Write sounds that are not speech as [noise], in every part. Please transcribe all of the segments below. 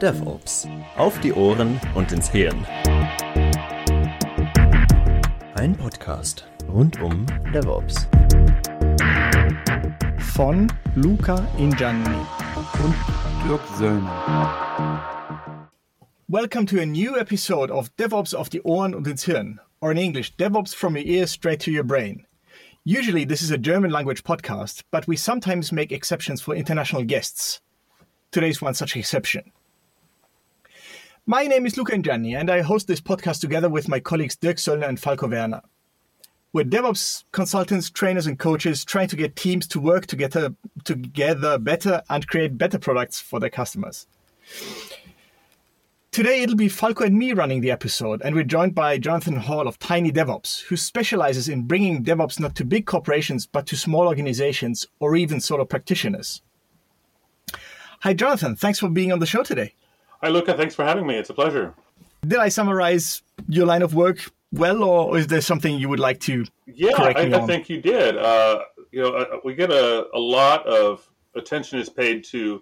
DevOps. Auf die Ohren und ins Hirn. Ein Podcast rund um DevOps. Von Luca und Dirk Söllner. Welcome to a new episode of DevOps auf die Ohren und ins Hirn, or in English, DevOps from your ears straight to your brain. Usually, this is a German language podcast, but we sometimes make exceptions for international guests. Today's one such exception. My name is Luca Ingianni, and I host this podcast together with my colleagues Dirk Söllner and Falco Werner. We're DevOps consultants, trainers, and coaches trying to get teams to work together, together better and create better products for their customers. Today it'll be Falco and me running the episode, and we're joined by Jonathan Hall of Tiny DevOps, who specializes in bringing DevOps not to big corporations but to small organizations or even solo practitioners. Hi, Jonathan. Thanks for being on the show today. Hi, Luca. Thanks for having me. It's a pleasure. Did I summarize your line of work well, or is there something you would like to? Yeah, I, I, think you did. Uh, you know, uh, we get a, a lot of attention is paid to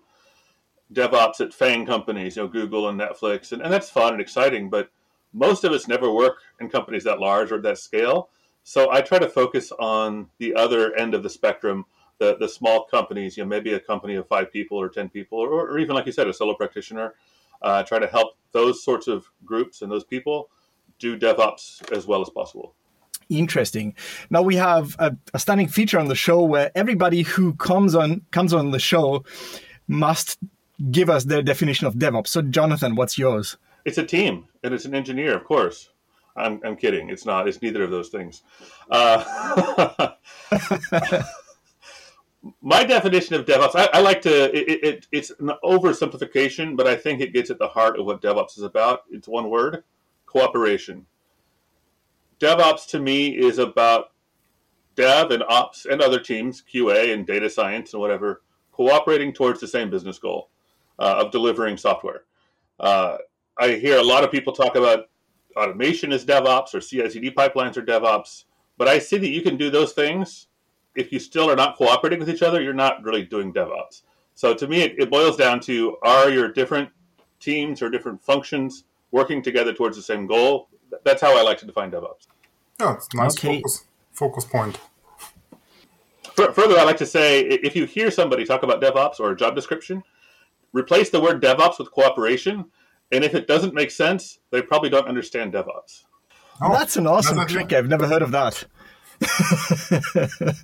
DevOps at FANG companies, you know, Google and Netflix, and, and that's fun and exciting. But most of us never work in companies that large or that scale. So I try to focus on the other end of the spectrum, the the small companies. You know, maybe a company of five people or ten people, or, or even like you said, a solo practitioner. Uh, try to help those sorts of groups and those people do DevOps as well as possible. Interesting. Now we have a, a stunning feature on the show where everybody who comes on comes on the show must give us their definition of DevOps. So, Jonathan, what's yours? It's a team, and it's an engineer, of course. I'm, I'm kidding. It's not. It's neither of those things. Uh, [laughs] [laughs] my definition of DevOps, I, I like to. It, it, it's an oversimplification, but I think it gets at the heart of what DevOps is about. It's one word: cooperation. DevOps to me is about dev and ops and other teams, QA and data science and whatever, cooperating towards the same business goal uh, of delivering software. Uh, I hear a lot of people talk about automation as DevOps or CI/CD pipelines are DevOps, but I see that you can do those things if you still are not cooperating with each other. You're not really doing DevOps. So to me, it, it boils down to: Are your different teams or different functions working together towards the same goal? That's how I like to define DevOps. Yeah, it's nice okay. focus focus point. Further, I like to say if you hear somebody talk about DevOps or a job description, replace the word DevOps with cooperation. And if it doesn't make sense, they probably don't understand DevOps. Oh, that's an awesome that's trick. I've never heard of that. [laughs]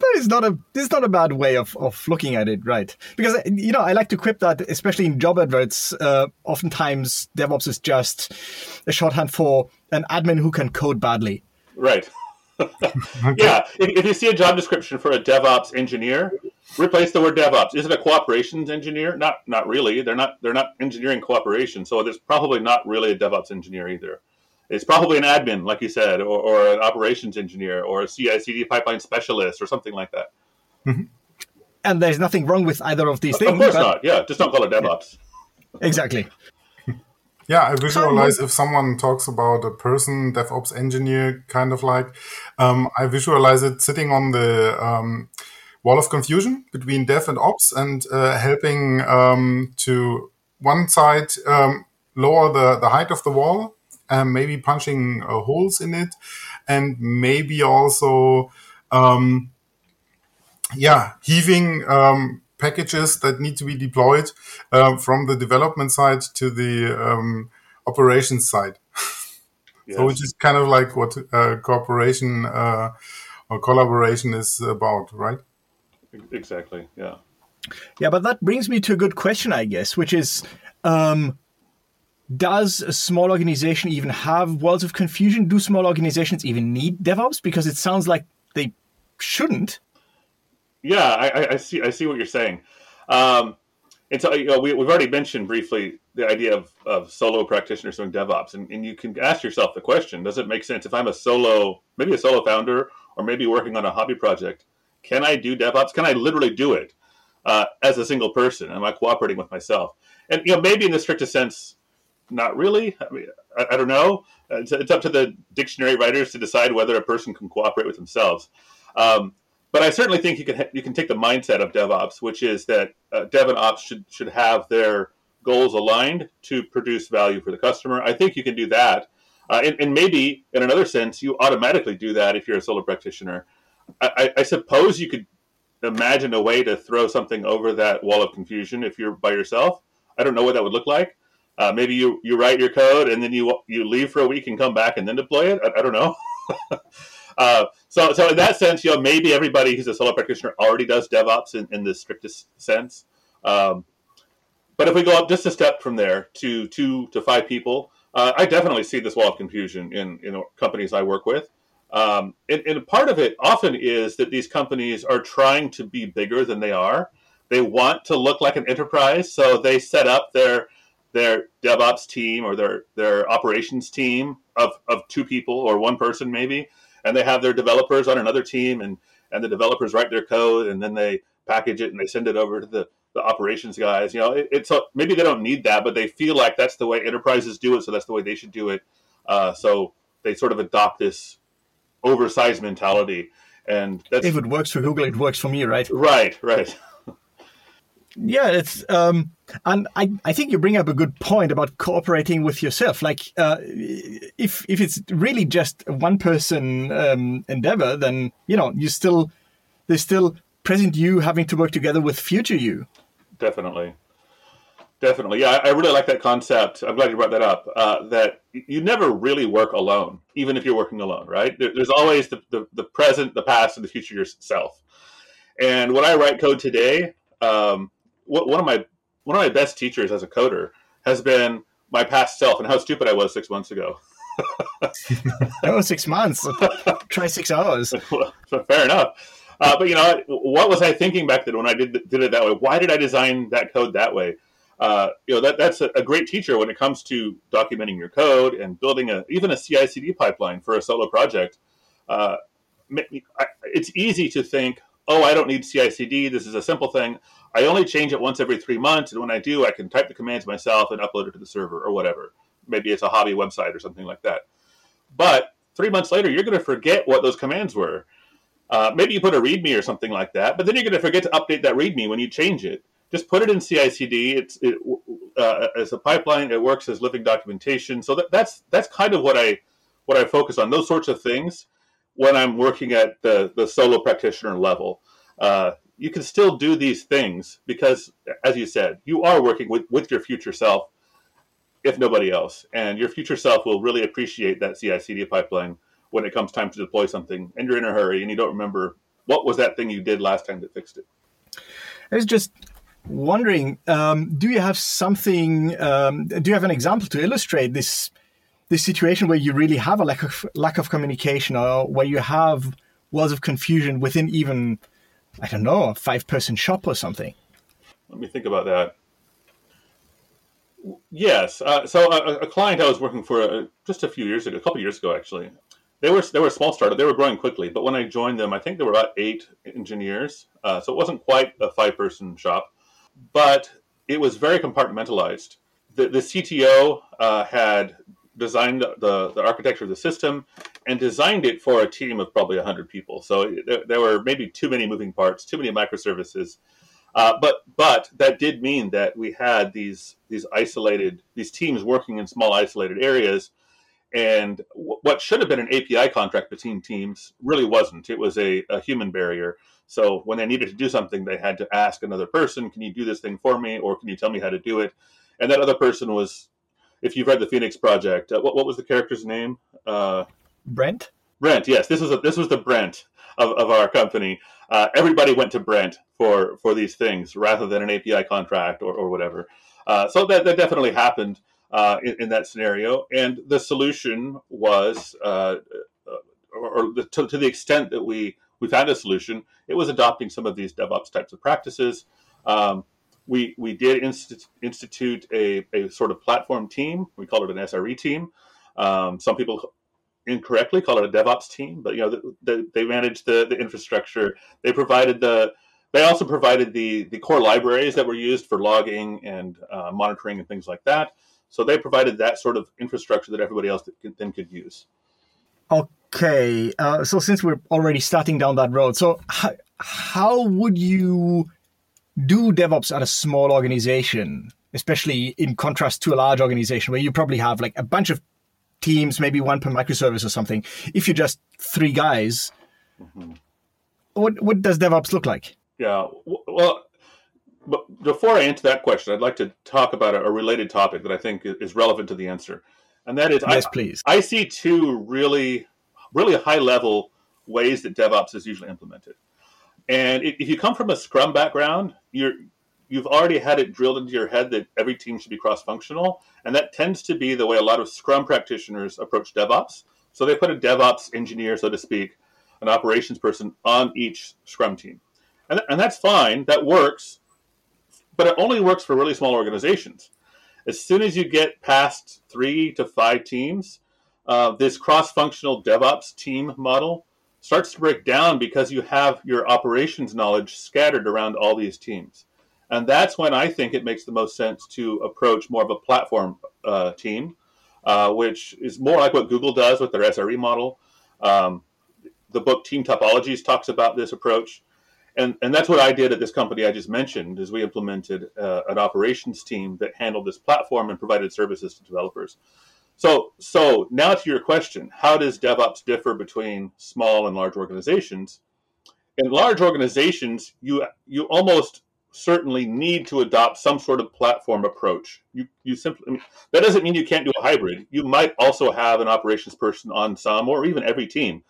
but it's not a it's not a bad way of, of looking at it, right? Because you know I like to quip that, especially in job adverts. Uh, oftentimes, DevOps is just a shorthand for an admin who can code badly. Right. [laughs] yeah. If, if, you see a job description for a DevOps engineer, replace the word DevOps. Is it a cooperations engineer? Not not really. They're not they're not engineering cooperation. So there's probably not really a DevOps engineer either. It's probably an admin, like you said, or, or an operations engineer, or a CI/CD pipeline specialist, or something like that. Mm-hmm. And there's nothing wrong with either of these things. Of course but... not. Yeah, just don't call it DevOps. Exactly. [laughs] Yeah, I visualize if someone talks about a person, DevOps engineer, kind of like, um, I visualize it sitting on the um, wall of confusion between dev and ops and uh, helping um, to one side um, lower the, the height of the wall, um, maybe punching uh, holes in it, and maybe also, um, yeah, heaving packages that need to be deployed uh, from the development side to the um, operations side. [laughs] yes. So which is kind of like what uh, cooperation uh, or collaboration is about, right? Exactly. Yeah. Yeah, but that brings me to a good question, I guess, which is. Does a small organization even have walls of confusion? Do small organizations even need DevOps? Because it sounds like they shouldn't. Yeah, I, I see. I see what you're saying. Um, and so you know, we, have already mentioned briefly the idea of, of solo practitioners doing DevOps, and, and you can ask yourself the question: Does it make sense if I'm a solo, maybe a solo founder, or maybe working on a hobby project? Can I do DevOps? Can I literally do it uh, as a single person? Am I cooperating with myself? And you know, maybe in the strictest sense, not really. I mean, I, I don't know. It's, it's, up to the dictionary writers to decide whether a person can cooperate with themselves. Um, but I certainly think you can you can take the mindset of DevOps, which is that uh, Dev and Ops should should have their goals aligned to produce value for the customer. I think you can do that, uh, and, and, maybe in another sense, you automatically do that if you're a solo practitioner. I, I, suppose you could imagine a way to throw something over that wall of confusion if you're by yourself. I don't know what that would look like. Uh, maybe you, you write your code and then you you leave for a week and come back and then deploy it. I, I don't know. [laughs] uh, so so in that sense, you know, maybe everybody who's a solo practitioner already does DevOps in, in the strictest sense. Um, but if we go up just a step from there to two to five people, uh, I definitely see this wall of confusion in in companies I work with. Um, and, and part of it often is that these companies are trying to be bigger than they are. They want to look like an enterprise, so they set up their their DevOps team or their their operations team of, of two people or one person maybe, and they have their developers on another team, and and the developers write their code, and then they package it and they send it over to the, the operations guys. You know, it, it's a, maybe they don't need that, but they feel like that's the way enterprises do it, so that's the way they should do it. Uh, so they sort of adopt this oversized mentality. And that's, if it works for Google, it works for me, right? Right, right. [laughs] yeah, it's um, and I, I think you bring up a good point about cooperating with yourself. Like, uh, if if it's really just a one person um, endeavor, then you know you still there's still present you having to work together with future you. Definitely. Definitely, yeah, I really like that concept. I'm glad you brought that up. Uh, that you never really work alone, even if you're working alone, right? there's always the, the, the, present, the past, and the future yourself. And when I write code today, um, one of my one of my best teachers as a coder has been my past self and how stupid I was six months ago. [laughs] oh, six months. [laughs] Try six hours. [laughs] Fair enough. Uh, but you know, what was I thinking back then when I did did it that way? Why did I design that code that way? uh, you know that that's a, a, great teacher when it comes to documenting your code and building a even a CI/CD pipeline for a solo project. Uh, it's easy to think, oh, I don't need CI/CD. This is a simple thing. I only change it once every three months, and when I do, I can type the commands myself and upload it to the server or whatever. Maybe it's a hobby website or something like that. But three months later, you're going to forget what those commands were. Uh, maybe you put a README or something like that, but then you're going to forget to update that README when you change it just put it in CI/CD. It's it, uh, as a pipeline. It works as living documentation. So that, that's that's kind of what I what I focus on. Those sorts of things when I'm working at the the solo practitioner level. Uh, you can still do these things because, as you said, you are working with, with your future self, if nobody else, and your future self will really appreciate that CI/CD pipeline when it comes time to deploy something, and you're in a hurry and you don't remember what was that thing you did last time that fixed it. I was just wondering, um, do you have something? Um, do you have an example to illustrate this this situation where you really have a lack of lack of communication, or where you have walls of confusion within even I don't know a five person shop or something? Let me think about that. Yes, uh, so a, a, client I was working for uh, just a few years ago, a couple years ago actually, they were they were a small startup. They were growing quickly, but when I joined them, I think there were about eight engineers. Uh, so it wasn't quite a five person shop but it was very compartmentalized. The, the CTO uh, had designed the, the architecture of the system and designed it for a team of probably 100 people. So there, there were maybe too many moving parts, too many microservices. Uh, but but that did mean that we had these these isolated these teams working in small isolated areas, and w- what should have been an API contract between teams really wasn't. It was a, a human barrier. So when they needed to do something, they had to ask another person, "Can you do this thing for me?" or "Can you tell me how to do it?" And that other person was, if you've read the Phoenix Project, uh, what, what was the character's name? Uh, Brent. Brent. Yes, this was a, this was the Brent of, of our company. Uh, everybody went to Brent for for these things rather than an API contract or, or whatever. Uh, so that, that definitely happened uh, in, in, that scenario. And the solution was, uh, or, or the, to, to the extent that we we found a solution. It was adopting some of these DevOps types of practices. Um, we we did inst- institute a, a sort of platform team. We call it an SRE team. Um, some people incorrectly call it a DevOps team, but you know the, the, they managed the, the infrastructure. They provided the they also provided the the core libraries that were used for logging and uh, monitoring and things like that. So they provided that sort of infrastructure that everybody else then could use. Okay, uh, so since we're already starting down that road, so how, how would you do DevOps at a small organization, especially in contrast to a large organization where you probably have like a bunch of teams, maybe one per microservice or something? If you're just three guys, mm-hmm. what what does DevOps look like? Yeah, well, but before I answer that question, I'd like to talk about a, related topic that I think is relevant to the answer, and that is, yes, I, please. I see two really, really high level ways that DevOps is usually implemented. And if you come from a Scrum background, you're you've already had it drilled into your head that every team should be cross-functional, and that tends to be the way a lot of Scrum practitioners approach DevOps. So they put a DevOps engineer, so to speak, an operations person on each Scrum team, and, and that's fine. That works but it only works for really small organizations. As soon as you get past three to five teams, uh, this cross functional DevOps team model starts to break down because you have your operations knowledge scattered around all these teams. And that's when I think it makes the most sense to approach more of a platform uh, team, uh, which is more like what Google does with their SRE model. Um, the book Team Topologies talks about this approach and and that's what I did at this company I just mentioned. Is we implemented uh, an operations team that handled this platform and provided services to developers. So so now to your question, how does DevOps differ between small and large organizations? In large organizations, you you almost certainly need to adopt some sort of platform approach. You you simply I mean, that doesn't mean you can't do a hybrid. You might also have an operations person on some or even every team,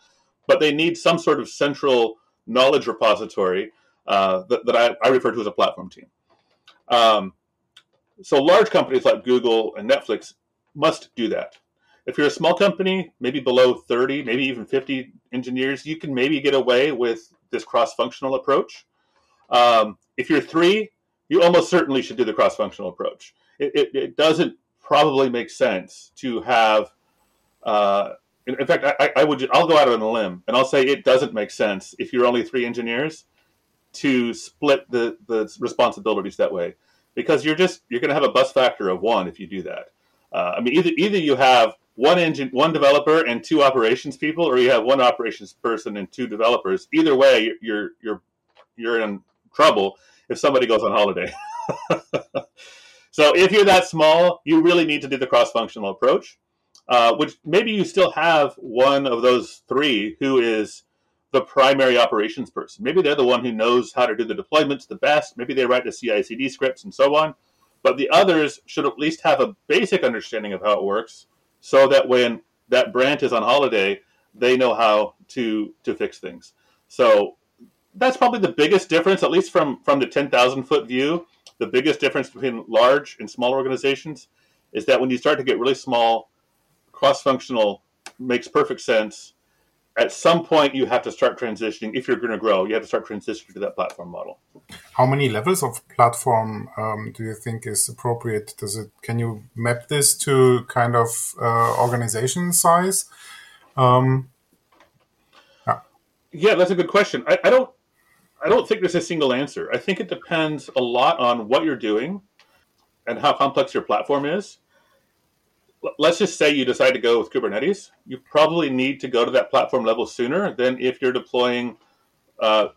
but they need some sort of central knowledge repository uh, that, that I, I, refer to as a platform team. Um, so large companies like Google and Netflix must do that. If you're a small company, maybe below 30, maybe even 50 engineers, you can maybe get away with this cross-functional approach. Um, if you're three, you almost certainly should do the cross-functional approach. It, it, it doesn't probably make sense to have uh, in, in fact, I, I, would I'll go out on a limb and I'll say it doesn't make sense if you're only three engineers to split the the responsibilities that way because you're just you're going to have a bus factor of one if you do that. Uh, I mean, either either you have one engine, one developer, and two operations people, or you have one operations person and two developers. Either way, you're you're you're in trouble if somebody goes on holiday. [laughs] so if you're that small, you really need to do the cross functional approach uh, which maybe you still have one of those three who is the primary operations person. Maybe they're the one who knows how to do the deployments the best. Maybe they write the CI/CD scripts and so on. But the others should at least have a basic understanding of how it works, so that when that Brent is on holiday, they know how to to fix things. So that's probably the biggest difference, at least from from the ten thousand foot view. The biggest difference between large and small organizations is that when you start to get really small, cross functional makes perfect sense. At some point, you have to start transitioning. If you're going to grow, you have to start transitioning to that platform model. How many levels of platform um, do you think is appropriate? Does it? Can you map this to kind of uh, organization size? Um, yeah. yeah, that's a good question. I, I don't. I don't think there's a single answer. I think it depends a lot on what you're doing and how complex your platform is let's just say you decide to go with Kubernetes, you probably need to go to that platform level sooner than if you're deploying uh,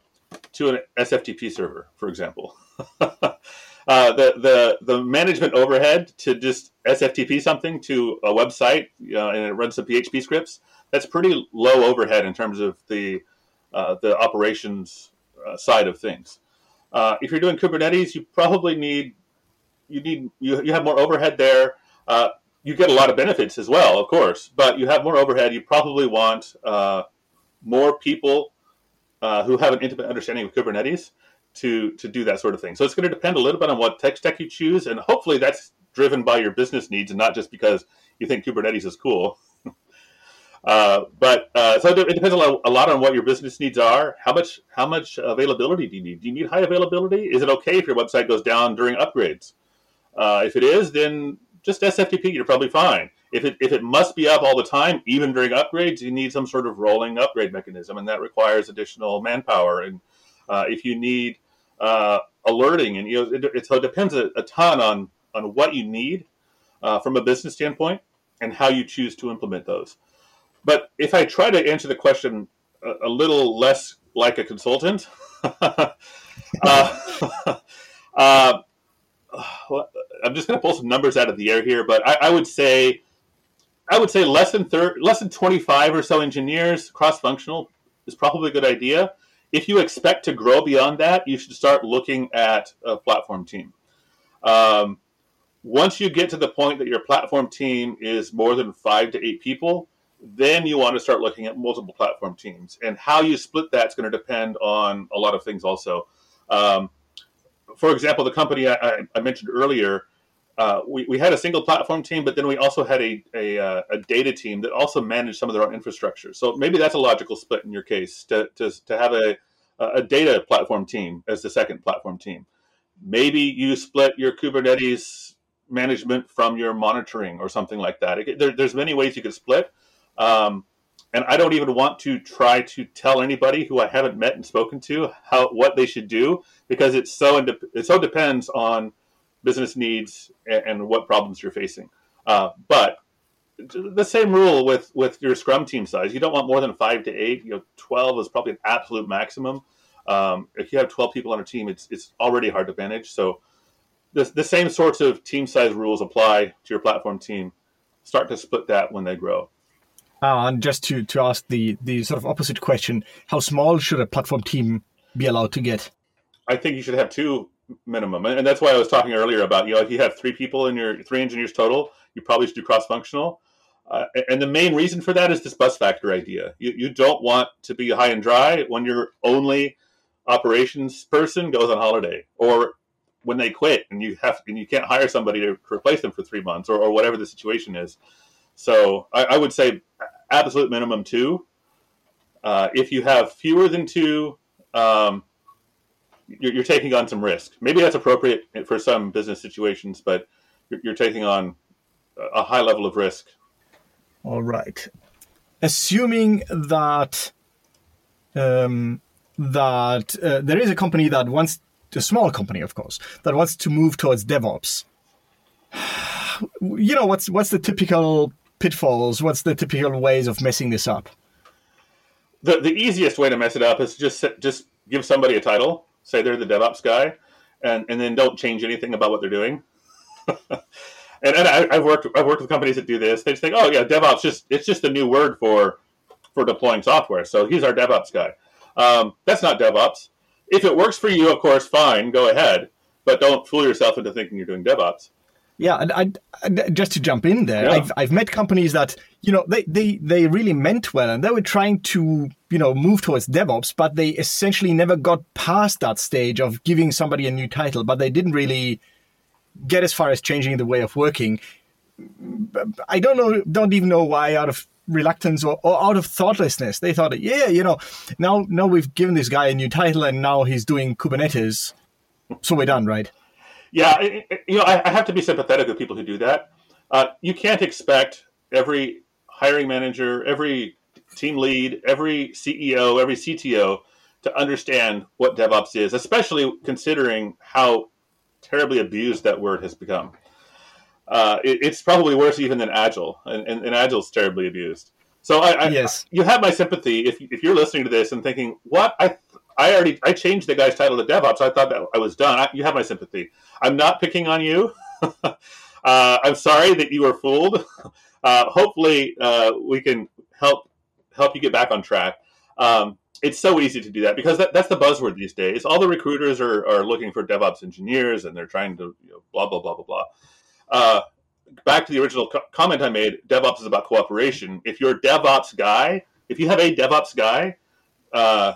to an SFTP server, for example. [laughs] uh, the, the, the management overhead to just SFTP something to a website uh, and it runs some PHP scripts, that's pretty low overhead in terms of the, uh, the operations uh, side of things. Uh, if you're doing Kubernetes, you probably need you need you, you have more overhead there. Uh, you get a lot of benefits as well, of course, but you have more overhead. You probably want uh, more people uh, who have an intimate understanding of Kubernetes to to do that sort of thing. So it's going to depend a little bit on what tech stack you choose, and hopefully that's driven by your business needs and not just because you think Kubernetes is cool. [laughs] uh, but uh, so it depends a lot, a lot on what your business needs are. How much how much availability do you need? Do you need high availability? Is it okay if your website goes down during upgrades? Uh, if it is, then just SFTP, you're probably fine. If it, if it must be up all the time, even during upgrades, you need some sort of rolling upgrade mechanism, and that requires additional manpower. And uh, if you need uh, alerting, and you know, it, it, so it depends a, a, ton on on what you need uh, from a business standpoint and how you choose to implement those. but if I try to answer the question a, a little less like a consultant, [laughs] [laughs] [sighs] I'm just going to pull some numbers out of the air here, but I, I would say I would say less than thir- less than 25 or so engineers cross functional is probably a good idea. If you expect to grow beyond that, you should start looking at a platform team. Um, once you get to the point that your platform team is more than five to eight people, then you want to start looking at multiple platform teams. And how you split that is going to depend on a lot of things also. Um, for example, the company I, I mentioned earlier, uh, we, we had a single platform team, but then we also had a, a, uh, a, data team that also managed some of their own infrastructure. So maybe that's a logical split in your case to, to, to have a, a data platform team as the second platform team. Maybe you split your Kubernetes management from your monitoring or something like that. It, there, there's many ways you could split. Um, and I don't even want to try to tell anybody who I haven't met and spoken to how what they should do because it's so it so depends on business needs and, and what problems you're facing. Uh, but the same rule with with your Scrum team size. You don't want more than five to eight. You know, twelve is probably an absolute maximum. Um, if you have twelve people on a team, it's it's already hard to manage. So the the same sorts of team size rules apply to your platform team. Start to split that when they grow. Uh, and just to, to ask the, the sort of opposite question, how small should a platform team be allowed to get? I think you should have two minimum, and that's why I was talking earlier about you know if you have three people in your three engineers total, you probably should do cross functional. Uh, and the main reason for that is this bus factor idea. You, you don't want to be high and dry when your only operations person goes on holiday or when they quit and you have and you can't hire somebody to replace them for three months or, or whatever the situation is. So I, I would say absolute minimum two. Uh, if you have fewer than two, um, you're, you're, taking on some risk. Maybe that's appropriate for some business situations, but you're, you're taking on a high level of risk. All right. Assuming that um, that uh, there is a company that wants a small company, of course, that wants to move towards DevOps. [sighs] You know what's what's the typical pitfalls? What's the typical ways of messing this up? The the easiest way to mess it up is just just give somebody a title, say they're the DevOps guy, and and then don't change anything about what they're doing. [laughs] and, and I, have worked I've worked with companies that do this. They just think, oh yeah, DevOps just it's just a new word for for deploying software. So he's our DevOps guy. Um, that's not DevOps. If it works for you, of course, fine, go ahead. But don't fool yourself into thinking you're doing DevOps. Yeah, and I, just to jump in there, yeah. I've, I've met companies that you know they, they they really meant well, and they were trying to you know move towards DevOps, but they essentially never got past that stage of giving somebody a new title, but they didn't really get as far as changing the way of working. I don't know, don't even know why, out of reluctance or, or out of thoughtlessness, they thought, yeah, you know, now now we've given this guy a new title, and now he's doing Kubernetes, so we're done, right? Yeah, you know, I, have to be sympathetic with people who do that. Uh, you can't expect every hiring manager, every team lead, every CEO, every CTO to understand what DevOps is, especially considering how terribly abused that word has become. Uh, it, it's probably worse even than Agile, and, and, and Agile is terribly abused. So I, I, yes. you have my sympathy if, if you're listening to this and thinking, "What? I I already I changed the guy's title to DevOps. I thought that I was done." I, you have my sympathy. I'm not picking on you. [laughs] uh, I'm sorry that you were fooled. [laughs] Uh, hopefully, uh, we can help help you get back on track. Um, it's so easy to do that because that, that's the buzzword these days. All the recruiters are, are looking for DevOps engineers and they're trying to you know, blah blah blah blah blah. Uh, back to the original co- comment I made. DevOps is about cooperation. If you're a DevOps guy, if you have a DevOps guy, uh,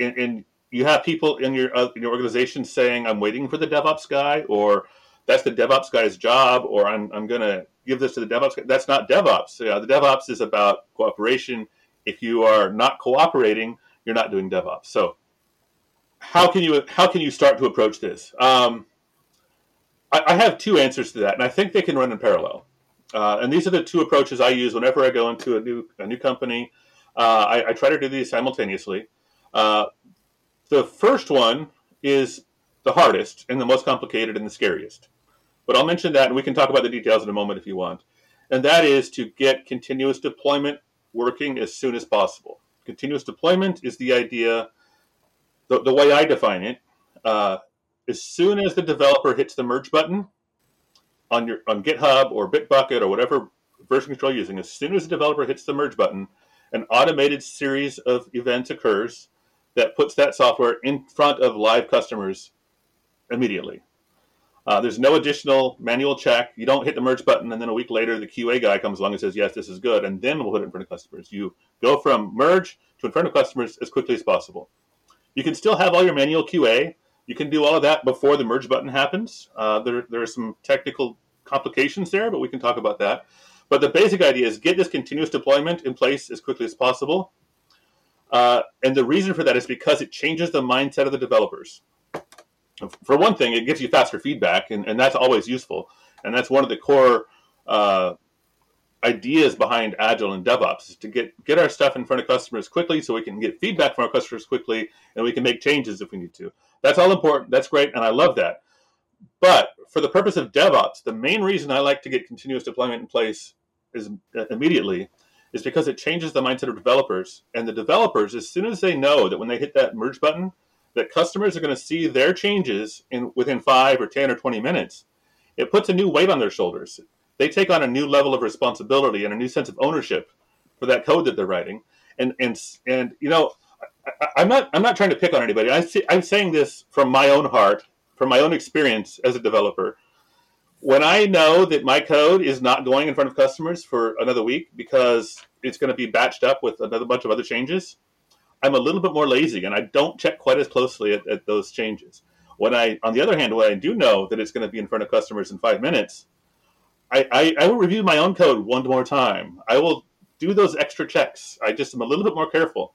and, and you have people in your uh, in your organization saying, "I'm waiting for the DevOps guy," or "That's the DevOps guy's job," or "I'm I'm going to give this to the DevOps." Guy. That's not DevOps. The DevOps is about cooperation. If you are not cooperating, you're not doing DevOps. So, how can you how can you start to approach this? Um, I, I, have two answers to that, and I think they can run in parallel. Uh, and these are the two approaches I use whenever I go into a new a new company. Uh, I, I, try to do these simultaneously. Uh, the first one is the hardest and the most complicated and the scariest. But I'll mention that and we can talk about the details in a moment if you want. And that is to get continuous deployment working as soon as possible. Continuous deployment is the idea, the, the way I define it. Uh, as soon as the developer hits the merge button on your on GitHub or Bitbucket or whatever version control you're using, as soon as the developer hits the merge button, an automated series of events occurs that puts that software in front of live customers immediately. Uh, there's no additional manual check. You don't hit the merge button, and then a week later, the QA guy comes along and says, "Yes, this is good," and then we'll put it in front of customers. You go from merge to in front of customers as quickly as possible. You can still have all your manual QA. You can do all of that before the merge button happens. Uh, there, there are some technical complications there, but we can talk about that. But the basic idea is get this continuous deployment in place as quickly as possible. Uh, and the reason for that is because it changes the mindset of the developers for one thing, it gives you faster feedback, and, and that's always useful. And that's one of the core uh, ideas behind Agile and DevOps is to get get our stuff in front of customers quickly, so we can get feedback from our customers quickly, and we can make changes if we need to. That's all important. That's great, and I love that. But for the purpose of DevOps, the main reason I like to get continuous deployment in place is uh, immediately is because it changes the mindset of developers. And the developers, as soon as they know that when they hit that merge button, that customers are going to see their changes in within five or 10 or 20 minutes, it puts a new weight on their shoulders. They take on a new level of responsibility and a new sense of ownership for that code that they're writing. And, and, and you know, I, am not, I'm not trying to pick on anybody. I see, I'm saying this from my own heart, from my own experience as a developer. When I know that my code is not going in front of customers for another week because it's going to be batched up with another bunch of other changes, I'm a little bit more lazy and I don't check quite as closely at, at those changes. When I, on the other hand, when I do know that it's going to be in front of customers in five minutes, I, I, I will review my own code one more time. I will do those extra checks. I just am a little bit more careful.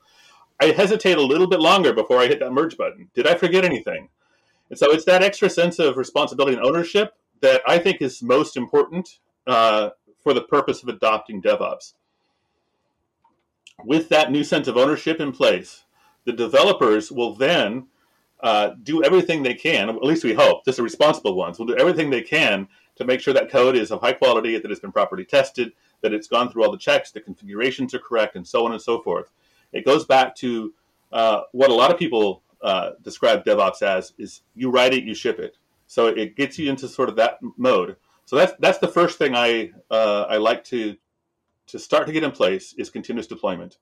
I hesitate a little bit longer before I hit that merge button. Did I forget anything? And so it's that extra sense of responsibility and ownership that I think is most important uh, for the purpose of adopting DevOps with that new sense of ownership in place, the developers will then uh, do everything they can, at least we hope, just the responsible ones will do everything they can to make sure that code is of high quality, that it's been properly tested, that it's gone through all the checks, the configurations are correct, and so on and so forth. It goes back to uh, what a lot of people uh, describe DevOps as is you write it, you ship it. So it gets you into sort of that mode. So that's that's the first thing I uh, I like to to start to get in place is continuous deployment.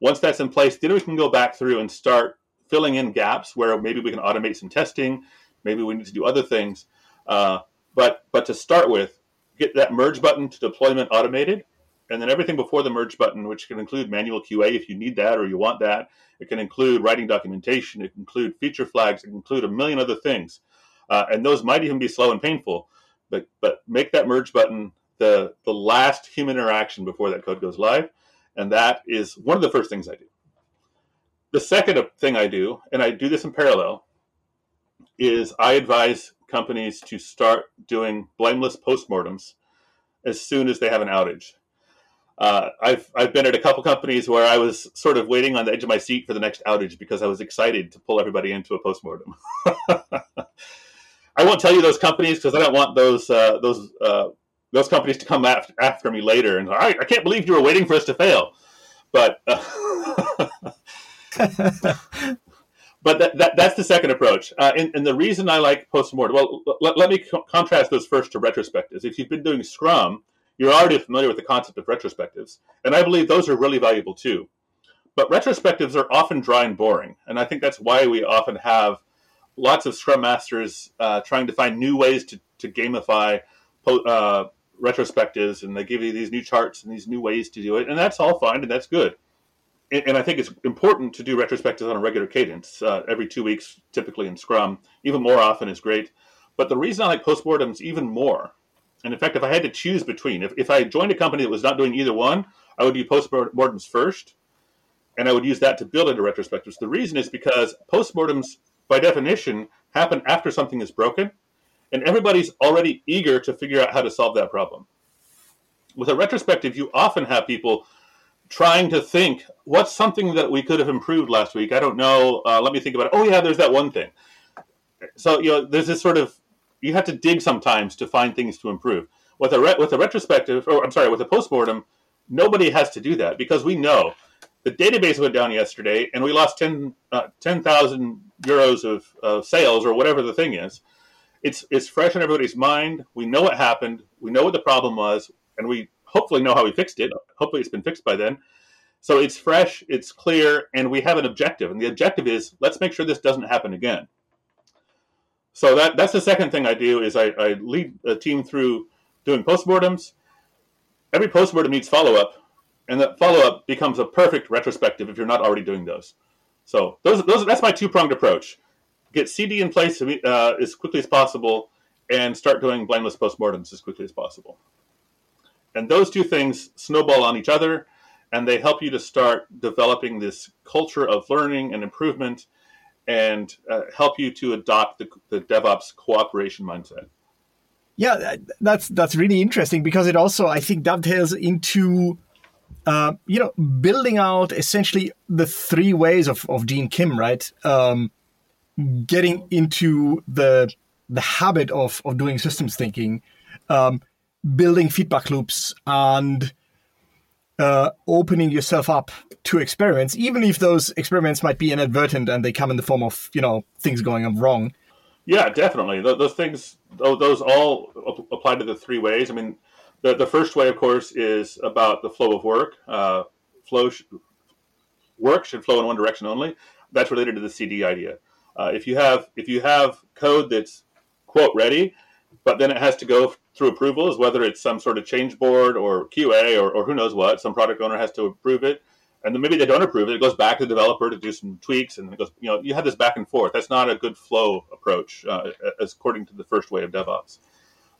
Once that's in place, then we can go back through and start filling in gaps where maybe we can automate some testing, maybe we need to do other things. Uh, but but to start with, get that merge button to deployment automated, and then everything before the merge button, which can include manual QA if you need that or you want that. It can include writing documentation. It can include feature flags. It can include a million other things, uh, and those might even be slow and painful. But but make that merge button the the last human interaction before that code goes live, and that is one of the first things I do. The second thing I do, and I do this in parallel, is I advise companies to start doing blameless postmortems as soon as they have an outage. Uh, I've I've been at a couple companies where I was sort of waiting on the edge of my seat for the next outage because I was excited to pull everybody into a postmortem. [laughs] I won't tell you those companies because I don't want those uh, those uh, those companies to come after, after me later and I, I can't believe you were waiting for us to fail. But uh, [laughs] but that, that, that's the second approach. Uh, and, and, the reason I like postmortem, well, let, let me co- contrast those first to retrospectives. If you've been doing Scrum, you're already familiar with the concept of retrospectives. And I believe those are really valuable too. But retrospectives are often dry and boring. And I think that's why we often have lots of Scrum Masters uh, trying to find new ways to, to gamify uh, retrospectives and they give you these new charts and these new ways to do it, and that's all fine and that's good. And, and I think it's important to do retrospectives on a regular cadence, uh, every two weeks, typically in Scrum. Even more often is great. But the reason I like postmortems even more, and in fact, if I had to choose between, if, if I joined a company that was not doing either one, I would do postmortems first, and I would use that to build into retrospectives. The reason is because postmortems, by definition, happen after something is broken and everybody's already eager to figure out how to solve that problem. With a retrospective, you often have people trying to think, what's something that we could have improved last week? I don't know. Uh, let me think about it. Oh, yeah, there's that one thing. So, you know, there's this sort of, you have to dig sometimes to find things to improve. With a, re- with a retrospective, or I'm sorry, with a postmortem, Nobody has to do that because we know the database went down yesterday and we lost 10 uh, 10,000 euros of, of sales or whatever the thing is. It's it's fresh in everybody's mind. We know what happened. We know what the problem was, and we hopefully know how we fixed it. Hopefully, it's been fixed by then. So it's fresh, it's clear, and we have an objective. And the objective is let's make sure this doesn't happen again. So that that's the second thing I do is I, I lead a team through doing postmortems. Every postmortem needs follow up, and that follow up becomes a perfect retrospective if you're not already doing those. So those, those that's my two pronged approach: get CD in place uh, as quickly as possible, and start doing blameless postmortems as quickly as possible. And those two things snowball on each other and they help you to start developing this culture of learning and improvement and uh, help you to adopt the, the DevOps cooperation mindset. Yeah, that's that's really interesting because it also I think dovetails into uh, you know building out essentially the three ways of, of Gene Kim, right? Um, getting into the the habit of of doing systems thinking, um, building feedback loops, and uh, opening yourself up to experiments, even if those experiments might be inadvertent and they come in the form of you know things going wrong. Yeah, definitely. Those things, those all apply to the three ways. I mean, the the first way, of course, is about the flow of work. Uh, flow sh- work should flow in one direction only. That's related to the CD idea. Uh, if you have if you have code that's quote ready, but then it has to go through approvals, whether it's some sort of change board or QA or, or who knows what. Some product owner has to approve it, and then maybe they don't approve it. It goes back to the developer to do some tweaks, and it goes. You know, you have this back and forth. That's not a good flow approach, uh, as according to the first way of DevOps.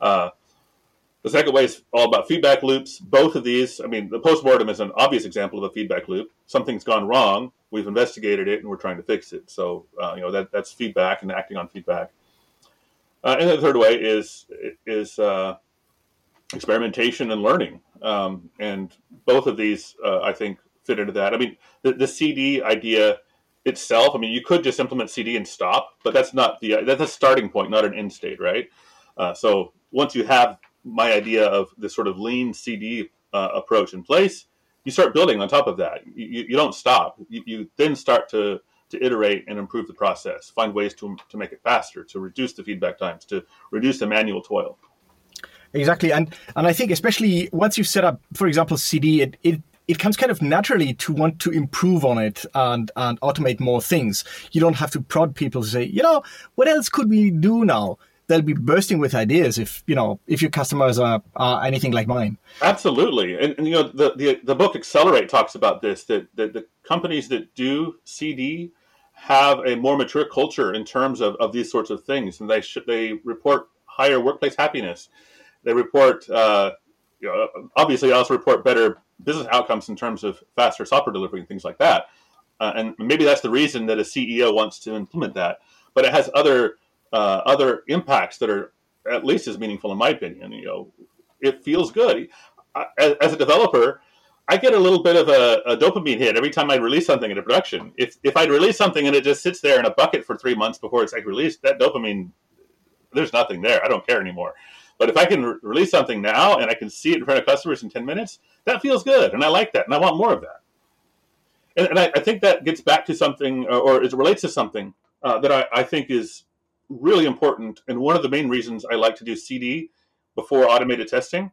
Uh, the second way is all about feedback loops. Both of these, I mean, the postmortem is an obvious example of a feedback loop. Something's gone wrong. We've investigated it, and we're trying to fix it. So, uh, you know, that that's feedback and acting on feedback. Uh, and the third way is is uh, experimentation and learning, um, and both of these uh, I think fit into that. I mean, the, the, CD idea itself. I mean, you could just implement CD and stop, but that's not the that's a starting point, not an end state, right? Uh, so once you have my idea of this sort of lean CD uh, approach in place, you start building on top of that. You, you don't stop. You, you then start to to iterate and improve the process, find ways to, to make it faster, to reduce the feedback times, to reduce the manual toil. Exactly, and and I think especially once you've set up, for example, CD, it, it it comes kind of naturally to want to improve on it and and automate more things. You don't have to prod people to say, you know, what else could we do now? They'll be bursting with ideas if you know if your customers are, are anything like mine. Absolutely, and, and you know the, the the book Accelerate talks about this that, that the companies that do CD have a more mature culture in terms of, of these sorts of things, and they sh- they report higher workplace happiness. They report, uh, you know, obviously, also report better business outcomes in terms of faster software delivery and things like that. Uh, and maybe that's the reason that a CEO wants to implement that. But it has other uh, other impacts that are at least as meaningful, in my opinion. You know, it feels good. I, as, as a developer, I get a little bit of a, a, dopamine hit every time I release something into production. If if I'd release something and it just sits there in a bucket for three months before it's like released, that dopamine, there's nothing there. I don't care anymore. But if I can re- release something now and I can see it in front of customers in ten minutes, that feels good, and I like that, and I want more of that. And, and I, I, think that gets back to something, or, or it relates to something uh, that I, I think is really important, and one of the main reasons I like to do CD before automated testing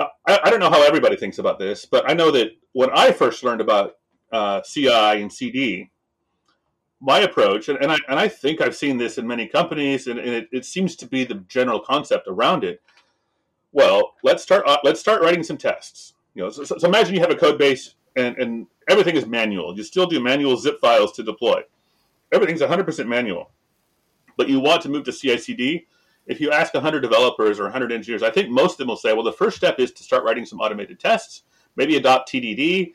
now, I, I, don't know how everybody thinks about this, but I know that when I first learned about uh, CI and CD, my approach, and, and, I, and I think I've seen this in many companies, and, and it, it, seems to be the general concept around it. Well, let's start. Uh, let's start writing some tests. You know, so, so, imagine you have a code base, and, and everything is manual. You still do manual zip files to deploy. Everything's 100% manual, but you want to move to CI/CD if you ask 100 developers or 100 engineers, I think most of them will say, well, the first step is to start writing some automated tests, maybe adopt TDD,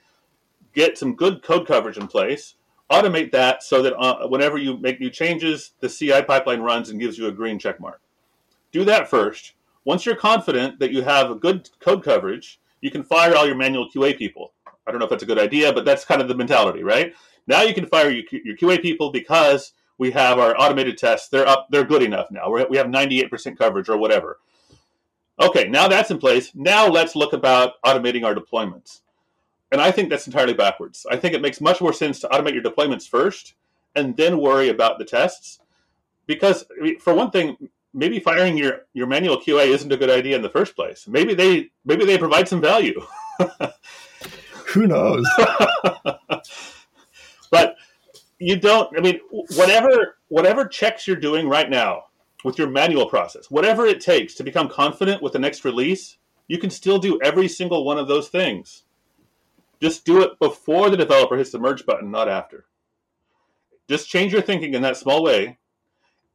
get some good code coverage in place, automate that so that uh, whenever you make new changes, the CI pipeline runs and gives you a green check mark. Do that first. Once you're confident that you have a good code coverage, you can fire all your manual QA people. I don't know if that's a good idea, but that's kind of the mentality, right? Now you can fire your, your QA people because we have our automated tests. They're up. They're good enough now. We're, we have 98% coverage or whatever. Okay, now that's in place. Now let's look about automating our deployments. And I think that's entirely backwards. I think it makes much more sense to automate your deployments first and then worry about the tests. Because for one thing, maybe firing your, your manual QA isn't a good idea in the first place. Maybe they maybe they provide some value. [laughs] Who knows? [laughs] but you don't. I mean, whatever whatever checks you're doing right now with your manual process, whatever it takes to become confident with the next release, you can still do every single one of those things. Just do it before the developer hits the merge button, not after. Just change your thinking in that small way,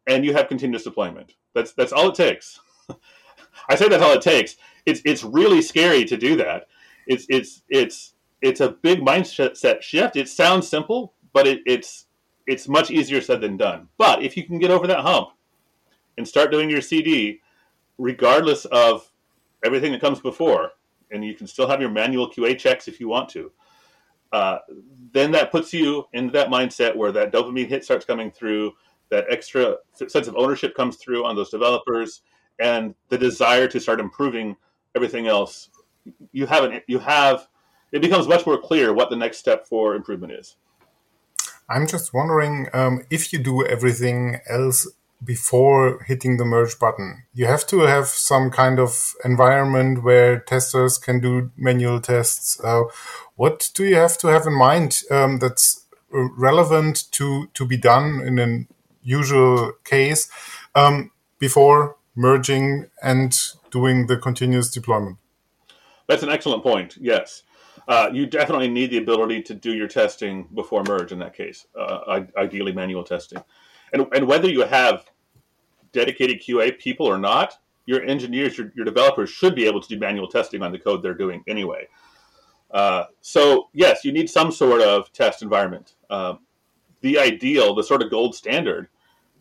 and you have continuous deployment. That's that's all it takes. [laughs] I say that's all it takes. It's it's really scary to do that. It's it's it's it's a big mindset shift. It sounds simple, but it, it's it's much easier said than done. But if you can get over that hump and start doing your CD, regardless of everything that comes before, and you can still have your manual QA checks if you want to, uh, then that puts you into that mindset where that dopamine hit starts coming through, that extra sense of ownership comes through on those developers, and the desire to start improving everything else. You have an, you have it becomes much more clear what the next step for improvement is. I'm just wondering um, if you do everything else before hitting the merge button, you have to have some kind of environment where testers can do manual tests. Uh, what do you have to have in mind um, that's relevant to to be done in an usual case um, before merging and doing the continuous deployment? That's an excellent point. Yes uh, you definitely need the ability to do your testing before merge in that case, uh, ideally manual testing. And, and whether you have dedicated QA people or not, your engineers, your, your developers should be able to do manual testing on the code they're doing anyway. Uh, so, yes, you need some sort of test environment. Um, the ideal, the sort of gold standard,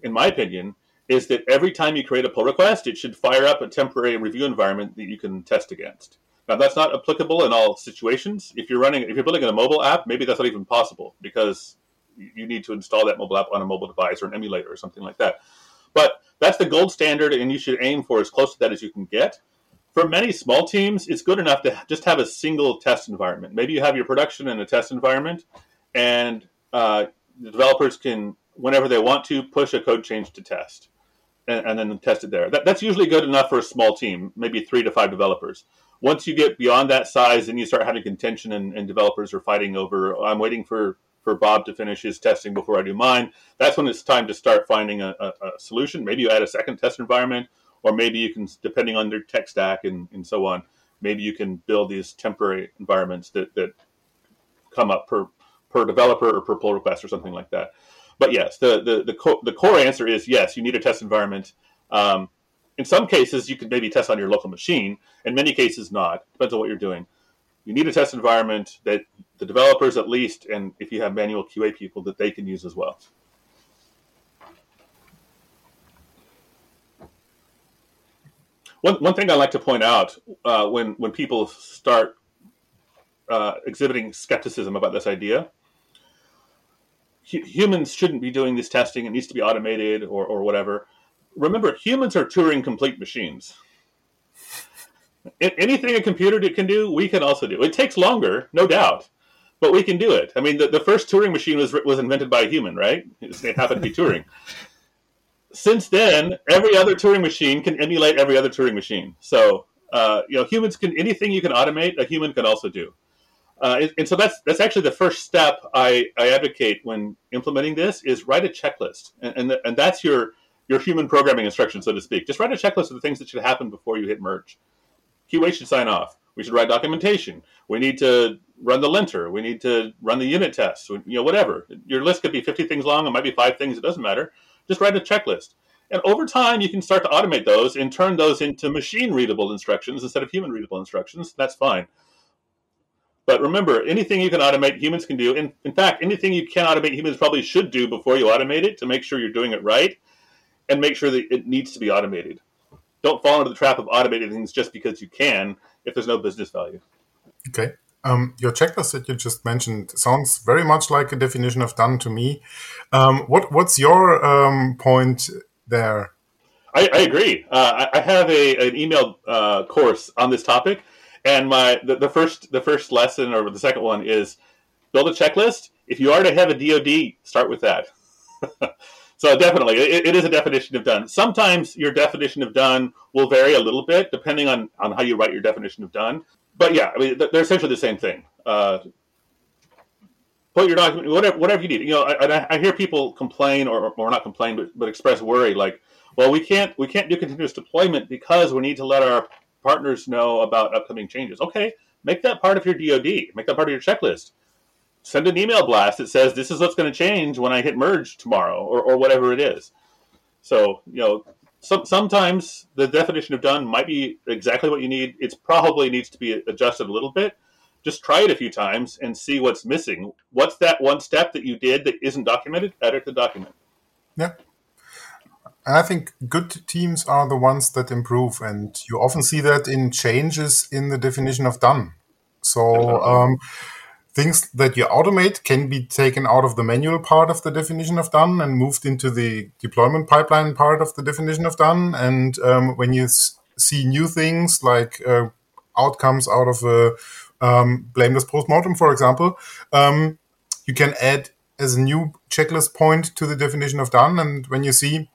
in my opinion, is that every time you create a pull request, it should fire up a temporary review environment that you can test against. Now that's not applicable in all situations. If you're running, if you're building a mobile app, maybe that's not even possible because you need to install that mobile app on a mobile device or an emulator or something like that. But that's the gold standard, and you should aim for as close to that as you can get. For many small teams, it's good enough to just have a single test environment. Maybe you have your production in a test environment, and uh, the developers can, whenever they want to, push a code change to test, and, and then test it there. That, that's usually good enough for a small team, maybe three to five developers once you get beyond that size, then you start having contention, and, and developers are fighting over. I'm waiting for for Bob to finish his testing before I do mine. That's when it's time to start finding a, a, a, solution. Maybe you add a second test environment, or maybe you can, depending on their tech stack and, and so on, maybe you can build these temporary environments that, that come up per per developer or per pull request or something like that. But yes, the the the, co- the core answer is yes. You need a test environment. Um, in some cases, you could maybe test on your local machine. In many cases, not. Depends on what you're doing. You need a test environment that the developers, at least, and if you have manual QA people, that they can use as well. One, one thing I like to point out uh, when when people start uh, exhibiting skepticism about this idea, humans shouldn't be doing this testing. It needs to be automated or, or whatever remember, humans are Turing complete machines. Anything a computer can do, we can also do. It takes longer, no doubt, but we can do it. I mean, the, the first Turing machine was was invented by a human, right? It happened to be Turing. [laughs] Since then, every other Turing machine can emulate every other Turing machine. So, uh, you know, humans can anything you can automate, a human can also do. Uh, and, and, so that's that's actually the first step I, I advocate when implementing this is write a checklist, and and, the, and that's your your human programming instruction, so to speak. Just write a checklist of the things that should happen before you hit merge. QA should sign off. We should write documentation. We need to run the linter. We need to run the unit tests. You know, whatever. Your list could be 50 things long. It might be five things. It doesn't matter. Just write a checklist. And over time, you can start to automate those and turn those into machine readable instructions instead of human readable instructions. That's fine. But remember, anything you can automate, humans can do. In, in fact, anything you can automate, humans probably should do before you automate it to make sure you're doing it right and make sure that it needs to be automated. Don't fall into the trap of automating things just because you can if there's no business value. Okay. Um, your checklist that you just mentioned sounds very much like a definition of done to me. Um, what what's your um, point there? I, I agree. Uh, I, I, have a an email uh, course on this topic, and my the, the, first the first lesson or the second one is build a checklist. If you already have a DoD, start with that. [laughs] so definitely, it, it is a definition of done. Sometimes your definition of done will vary a little bit depending on on how you write your definition of done. But yeah, I mean they're essentially the same thing. Uh, put your document whatever whatever you need. You know, I, I hear people complain or, or not complain, but, but express worry like, well, we can't we can't do continuous deployment because we need to let our partners know about upcoming changes. Okay, make that part of your DoD. Make that part of your checklist. Send an email blast that says this is what's going to change when I hit merge tomorrow, or, or whatever it is. So you know, some, sometimes the definition of done might be exactly what you need. It probably needs to be adjusted a little bit just try it a few times and see what's missing. What's that one step that you did that isn't documented? Edit the document. Yeah. And I think good teams are the ones that improve, and you often see that in changes in the definition of done. So um, things that you automate can be taken out of the manual part of the definition of done and moved into the deployment pipeline part of the definition of done. And um, when you see new things like uh, outcomes out of a um, blameless postmortem, for example, um, you can add as a new checklist point to the definition of done. And when you see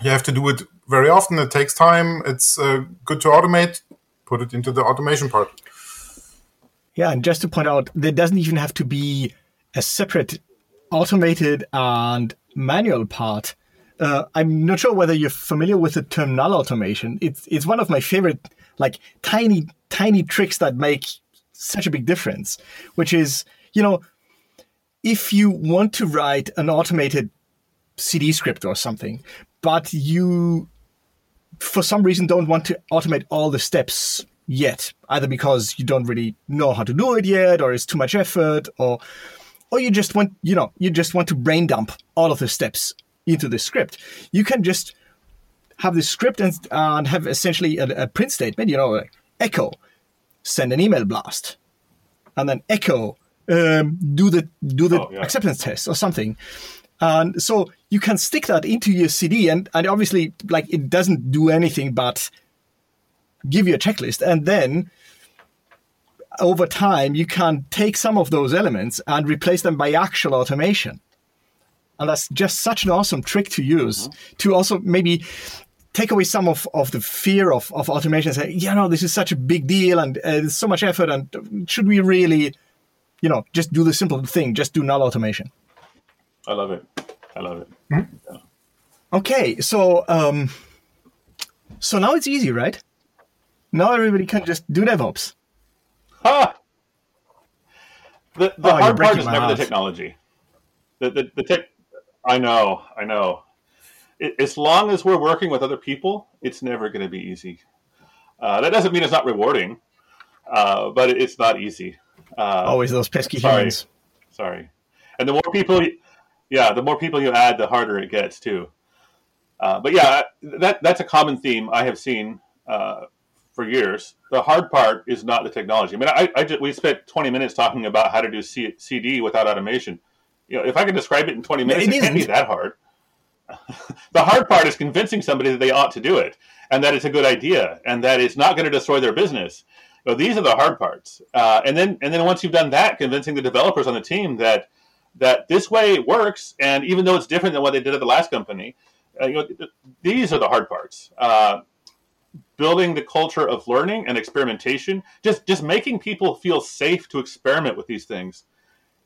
you have to do it very often, it takes time, it's uh, good to automate, put it into the automation part. Yeah, and just to point out, there doesn't even have to be a separate automated and manual part. Uh, I'm not sure whether you're familiar with the term null automation. It's it's one of my favorite, like tiny tiny tricks that make such a big difference, which is, you know, if you want to write an automated CD script or something, but you, for some reason, don't want to automate all the steps yet, either because you don't really know how to do it yet, or it's too much effort, or or you just want, you know, you just want to brain dump all of the steps into the script. You can just have the script and, and have essentially a, a print statement, you know, like echo send an email blast, and then echo um, do the do the oh, yeah. acceptance test or something. And so you can stick that into your CD, and, and obviously, like it doesn't do anything but give you a checklist, and then over time you can take some of those elements and replace them by actual automation. And that's just such an awesome trick to use mm-hmm. to also maybe take away some of, of the fear of, of automation and say, you know, this is such a big deal and uh, so much effort. And should we really, you know, just do the simple thing, just do null automation? I love it. I love it. Mm-hmm. Yeah. Okay. So, um, so now it's easy, right? Now everybody can just do DevOps. Ha! The, the oh, hard part is never the technology. The, the, the tech, I know, I know as long as we're working with other people, it's never going to be easy. Uh, that doesn't mean it's not rewarding, uh, but it's not easy. Uh, Always those pesky sorry, humans. Sorry, and the more people, yeah, the more people you add, the harder it gets too. Uh, but yeah, that that's a common theme I have seen uh, for years. The hard part is not the technology. I mean, I, I just, we spent 20 minutes talking about how to do C, CD without automation. You know, if I can describe it in 20 minutes, it, it can't be that hard. [laughs] the hard part is convincing somebody that they ought to do it and that it's a good idea and that it's not going to destroy their business. So these are the hard parts. Uh, and then and then once you've done that, convincing the developers on the team that that this way works, and even though it's different than what they did at the last company, uh, you know, these are the hard parts. Uh, building the culture of learning and experimentation, just just making people feel safe to experiment with these things,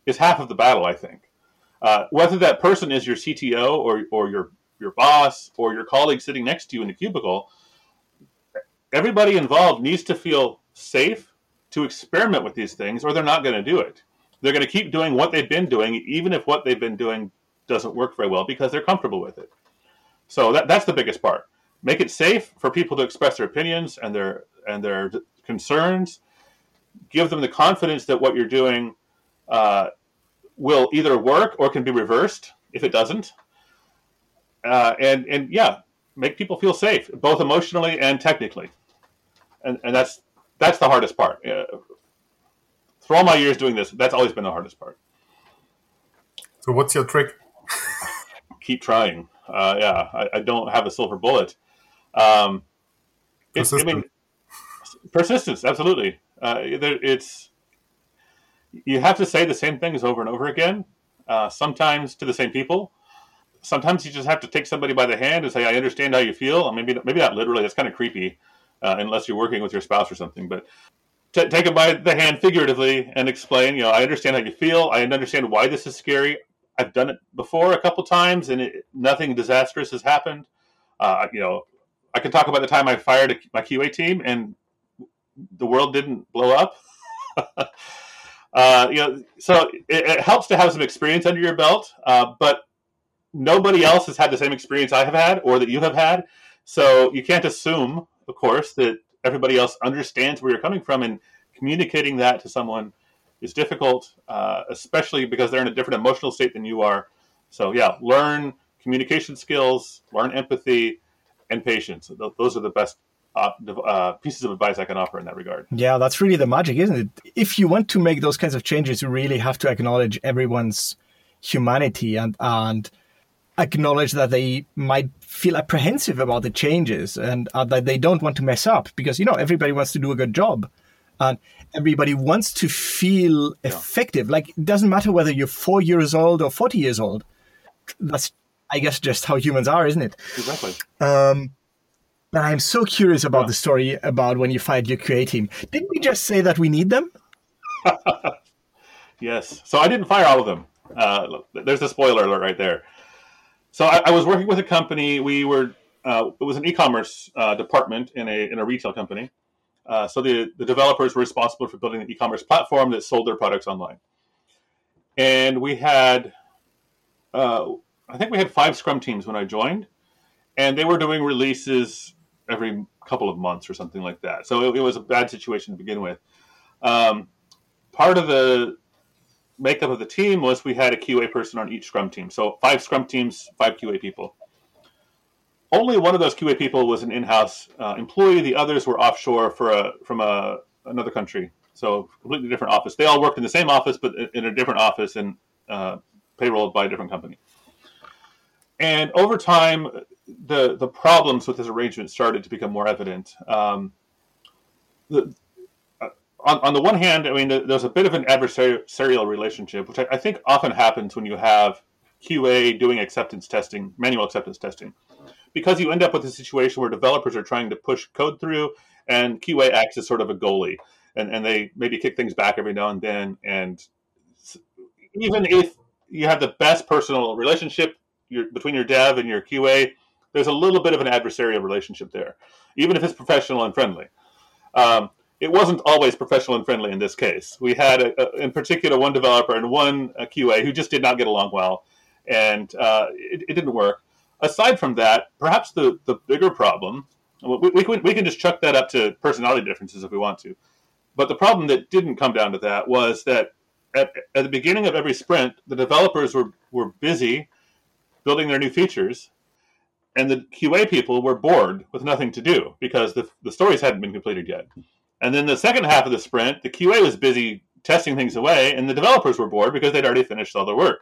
is half of the battle, I think. Uh, whether that person is your CTO or, or your, your boss or your colleague sitting next to you in the cubicle, everybody involved needs to feel safe to experiment with these things or they're not going to do it. They're going to keep doing what they've been doing, even if what they've been doing doesn't work very well because they're comfortable with it. So that, that's the biggest part. Make it safe for people to express their opinions and their and their concerns. Give them the confidence that what you're doing uh, will either work or can be reversed if it doesn't. Uh, and and yeah, make people feel safe, both emotionally and technically. And and that's that's the hardest part. Uh, for all my years doing this, that's always been the hardest part. So what's your trick? Keep trying. Uh, yeah, I, I, don't have a silver bullet. Um, it, I mean, persistence, absolutely. Uh, it's you have to say the same things over and over again. Uh, sometimes to the same people. Sometimes you just have to take somebody by the hand and say, "I understand how you feel." Maybe maybe not literally. That's kind of creepy, uh, unless you're working with your spouse or something. But t- take them by the hand figuratively and explain. You know, I understand how you feel. I understand why this is scary. I've done it before a couple times, and it, nothing disastrous has happened. Uh, you know, I can talk about the time I fired a, my QA team, and the world didn't blow up. [laughs] uh, you know, so it, it, helps to have some experience under your belt, uh, but nobody else has had the same experience I have had or that you have had. So you can't assume, of course, that everybody else understands where you're coming from, and communicating that to someone is difficult, uh, especially because they're in a different emotional state than you are. So yeah, learn communication skills, learn empathy, and patience. Those are the best uh, uh, pieces of advice I can offer in that regard. Yeah, that's really the magic, isn't it? If you want to make those kinds of changes, you really have to acknowledge everyone's humanity and and acknowledge that they might feel apprehensive about the changes and uh, that they don't want to mess up because you know everybody wants to do a good job and everybody wants to feel yeah. effective like it doesn't matter whether you're 4 years old or 40 years old that's i guess just how humans are isn't it exactly um but i'm so curious about yeah. the story about when you fired your qa team didn't we just say that we need them [laughs] yes so i didn't fire all of them uh, there's a spoiler alert right there so I, I, was working with a company. We were uh, it was an e-commerce uh, department in a in a retail company. Uh, so the the developers were responsible for building an e-commerce platform that sold their products online. And we had, uh, I think we had five Scrum teams when I joined, and they were doing releases every couple of months or something like that. So it, it was a bad situation to begin with. Um, part of the makeup of the team was we had a QA person on each Scrum team. So five Scrum teams, five QA people. Only one of those QA people was an in-house uh, employee. The others were offshore for a from a another country. So completely different office. They all worked in the same office, but in a different office and uh, payrolled by a different company. And over time, the the problems with this arrangement started to become more evident. Um, the, on, on the one hand, I mean, there's a bit of an adversarial relationship, which I, I think often happens when you have QA doing acceptance testing, manual acceptance testing, because you end up with a situation where developers are trying to push code through, and QA acts as sort of a goalie, and, and they maybe kick things back every now and then. And even if you have the best personal relationship your, between your dev and your QA, there's a little bit of an adversarial relationship there, even if it's professional and friendly. Um, it wasn't always professional and friendly in this case. We had, a, a, in particular, one developer and one QA who just did not get along well, and uh, it, it, didn't work. Aside from that, perhaps the, the bigger problem, we, we, can, we can just chuck that up to personality differences if we want to. But the problem that didn't come down to that was that at, at the beginning of every sprint, the developers were, were busy building their new features, and the QA people were bored with nothing to do because the, the stories hadn't been completed yet. And then the second half of the sprint, the QA was busy testing things away, and the developers were bored because they'd already finished all their work.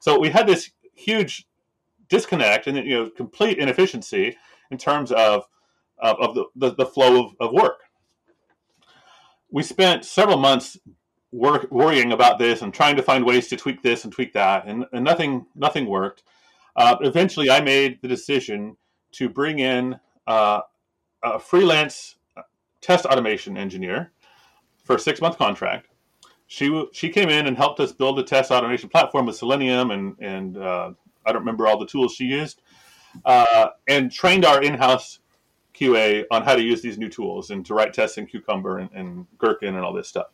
So we had this huge disconnect and you know complete inefficiency in terms of of, of the, the, the, flow of, of work. We spent several months work, worrying about this and trying to find ways to tweak this and tweak that, and, and nothing nothing worked. Uh, eventually, I made the decision to bring in uh, a freelance test automation engineer for a six month contract. She she came in and helped us build a test automation platform with Selenium and and uh, I don't remember all the tools she used, uh, and trained our in house QA on how to use these new tools and to write tests in Cucumber and, and Gherkin and all this stuff.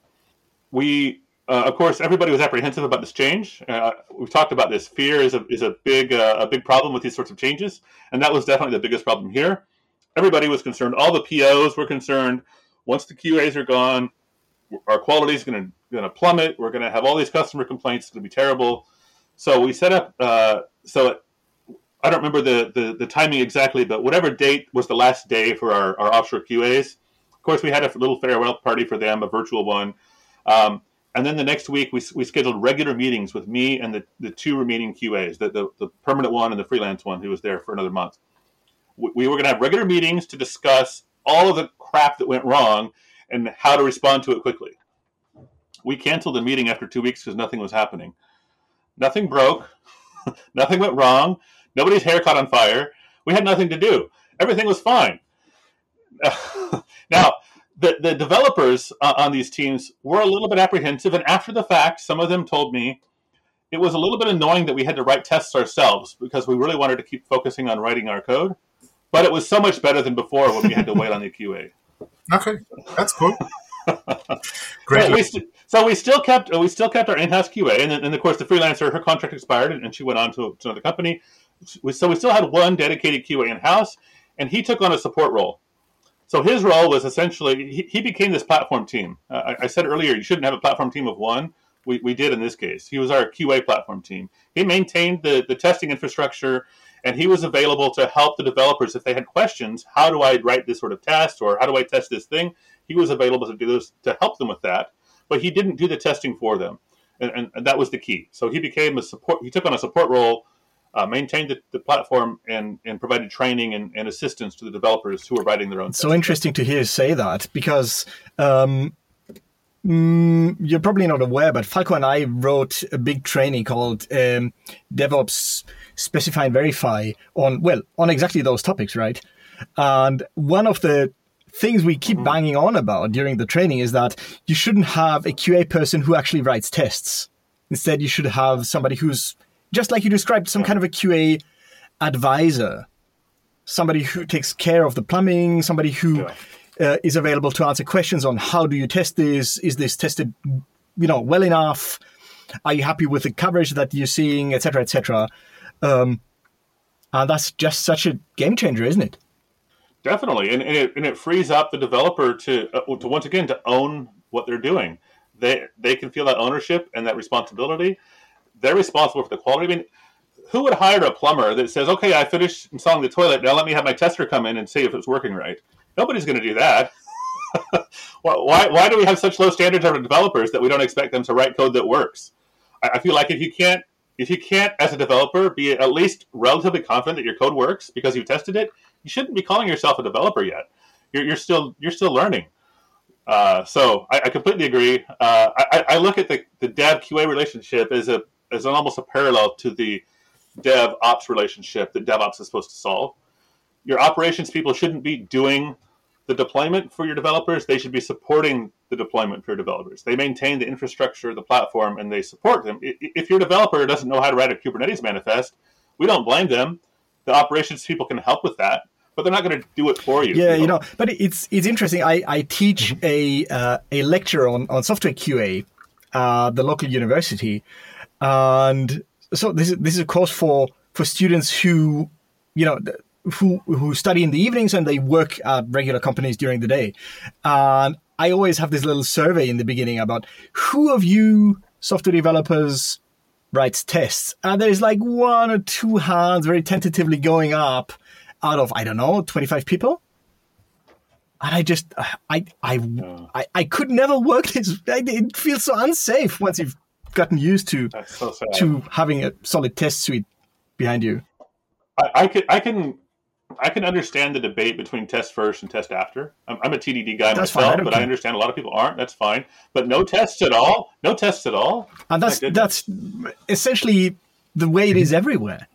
We uh, of course, everybody was apprehensive about this change. Uh, we've talked about this. Fear is a is a big uh, a big problem with these sorts of changes, and that was definitely the biggest problem here everybody was concerned. All the POs were concerned. Once the QAs are gone, our quality is going to plummet. We're going to have all these customer complaints. It's going to be terrible. So we set up. Uh, so I don't remember the, the, the timing exactly, but whatever date was the last day for our, our offshore QAs. Of course, we had a little farewell party for them, a virtual one. Um, and then the next week, we, we scheduled regular meetings with me and the, the two remaining QAs, the, the, the permanent one and the freelance one who was there for another month we were going to have regular meetings to discuss all of the crap that went wrong and how to respond to it quickly. We canceled the meeting after two weeks because nothing was happening. Nothing broke, [laughs] nothing went wrong, nobody's hair caught on fire. We had nothing to do. Everything was fine. [laughs] now, the, the developers uh, on these teams were a little bit apprehensive, and after the fact, some of them told me it was a little bit annoying that we had to write tests ourselves because we really wanted to keep focusing on writing our code. But it was so much better than before when we had to wait on the QA. [laughs] Okay, that's cool. Great. So we, st- so we, still kept we still kept our in-house QA, and then and of course the freelancer her contract expired, and she went on to, to another company. So we still had one dedicated QA in-house, and he took on a support role. So his role was essentially he, he became this platform team. Uh, I, I, said earlier you shouldn't have a platform team of one. We, we did in this case. He was our QA platform team. He maintained the, the testing infrastructure and he was available to help the developers if they had questions. How do I write this sort of test or how do I test this thing? He was available to do this to help them with that, but he didn't do the testing for them. And, and, and that was the key. So he became a support, he took on a support role uh, maintained the, the, platform and, and provided training and, and, assistance to the developers who were writing their own. So interesting to hear you say that because um, mm, you're probably not aware, but Falko and I wrote a big training called um, DevOps Specify and Verify on well on exactly those topics, right? And one of the things we keep mm-hmm. banging on about during the training is that you shouldn't have a QA person who actually writes tests. Instead, you should have somebody who's just like you described, some kind of a QA advisor, somebody who takes care of the plumbing, somebody who uh, is available to answer questions on how do you test this? Is this tested, you know, well enough? Are you happy with the coverage that you're seeing, etc., etc. Um, and that's just such a game changer, isn't it? Definitely, and, and, it, and it frees up the developer to uh, to once again to own what they're doing. They they can feel that ownership and that responsibility they're responsible for the quality. I mean, who would hire a plumber that says, "Okay, I finished installing the toilet. Now let me have my tester come in and see if it's working right"? Nobody's going to do that. [laughs] why, why do we have such low standards of developers that we don't expect them to write code that works? I, I feel like if you can't if you can't as a developer be at least relatively confident that your code works because you've tested it, you shouldn't be calling yourself a developer yet. You're, you're still you're still learning. Uh, so I, I, completely agree. Uh, I, I, look at the, the dev QA relationship as a an, almost a parallel to the dev ops relationship that DevOps is supposed to solve. Your operations people shouldn't be doing the deployment for your developers. They should be supporting the deployment for your developers. They maintain the infrastructure, the platform, and they support them. If your developer doesn't know how to write a Kubernetes manifest, we don't blame them. The operations people can help with that, but they're not going to do it for you. Yeah, you know, you know but it's it's interesting. I, I teach mm-hmm. a uh, a lecture on, on software QA uh, the local university, and so this is this is a course for for students who you know who who study in the evenings and they work at regular companies during the day. And I always have this little survey in the beginning about who of you software developers writes tests, and there's like one or two hands very tentatively going up out of I don't know twenty five people and I just I I, I I could never work this. It feels so unsafe once you've gotten used to so to having a solid test suite behind you. I, I can I can I can understand the debate between test first and test after. I'm, I'm a TDD guy that's myself, I but care. I understand a lot of people aren't. That's fine. But no tests at all. No tests at all. And that's that's essentially the way it is everywhere.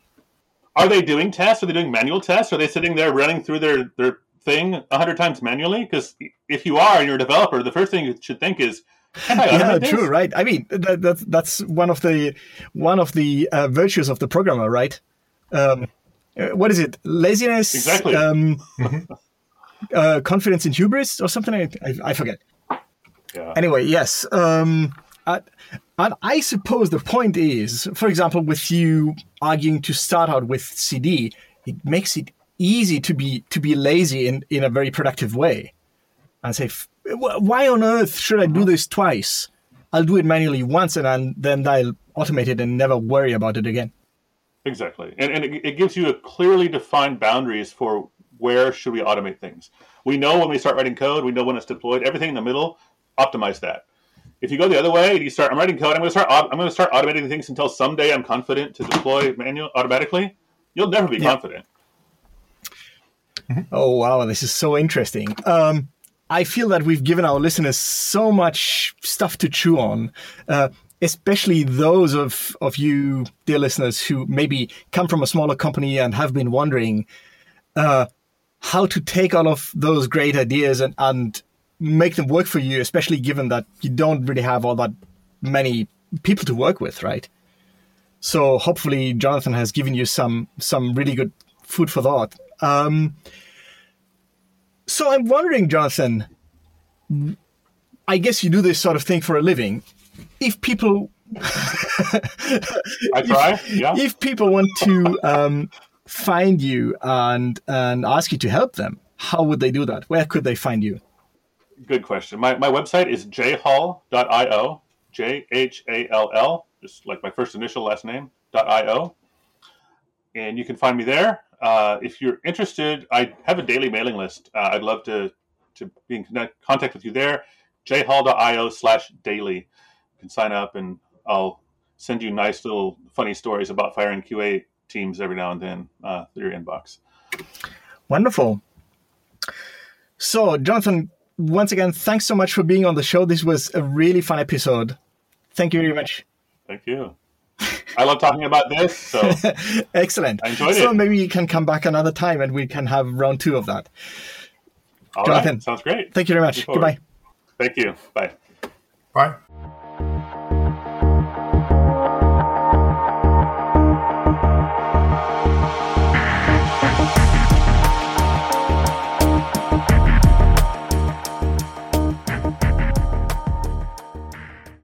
Are they doing tests? Are they doing manual tests? Are they sitting there running through their their thing a hundred times manually? Because if you are and you're a developer, the first thing you should think is, yeah, true, right? I mean, that, that, that's one of the one of the uh, virtues of the programmer, right? Um, uh, what is it? Laziness, exactly. Um, [laughs] uh, confidence in hubris, or something. I, I, I forget. Yeah. Anyway, yes. Um, and I suppose the point is, for example, with you arguing to start out with CD, it makes it easy to be to be lazy in in a very productive way, and say why on earth should I do this twice? I'll do it manually once and then I'll automate it and never worry about it again. Exactly. And, and it, it gives you a clearly defined boundaries for where should we automate things. We know when we start writing code, we know when it's deployed. Everything in the middle, optimize that. If you go the other way, and you start. I'm writing code. I'm going to start. I'm going to start automating things until someday I'm confident to deploy manual automatically. You'll never be yeah. confident. Oh wow, this is so interesting. Um, I feel that we've given our listeners so much stuff to chew on. Uh, especially those of, of you, dear listeners, who maybe come from a smaller company and have been wondering uh, how to take all of those great ideas and, and make them work for you, especially given that you don't really have all that many people to work with, right? So hopefully Jonathan has given you some some really good food for thought. Um, so I'm wondering, Jonathan, I guess you do this sort of thing for a living. If people I [laughs] try, if, yeah. If people want to um, find you and and ask you to help them, how would they do that? Where could they find you? Good question. My, my website is jhall.io, J H A L L, just like my first initial last name, .io. And you can find me there. Uh, if you're interested, I have a daily mailing list. Uh, I'd love to, to be in contact with you there. jhall.io slash daily. You can sign up and I'll send you nice little funny stories about firing QA teams every now and then uh, through your inbox. Wonderful. So, Jonathan, once again, thanks so much for being on the show. This was a really fun episode. Thank you very much. Thank you. I love talking about this. So [laughs] excellent. I enjoyed so it. maybe you can come back another time and we can have round two of that. All Jonathan, right. Sounds great. Thank you very much. Goodbye. Thank you. Bye. Bye.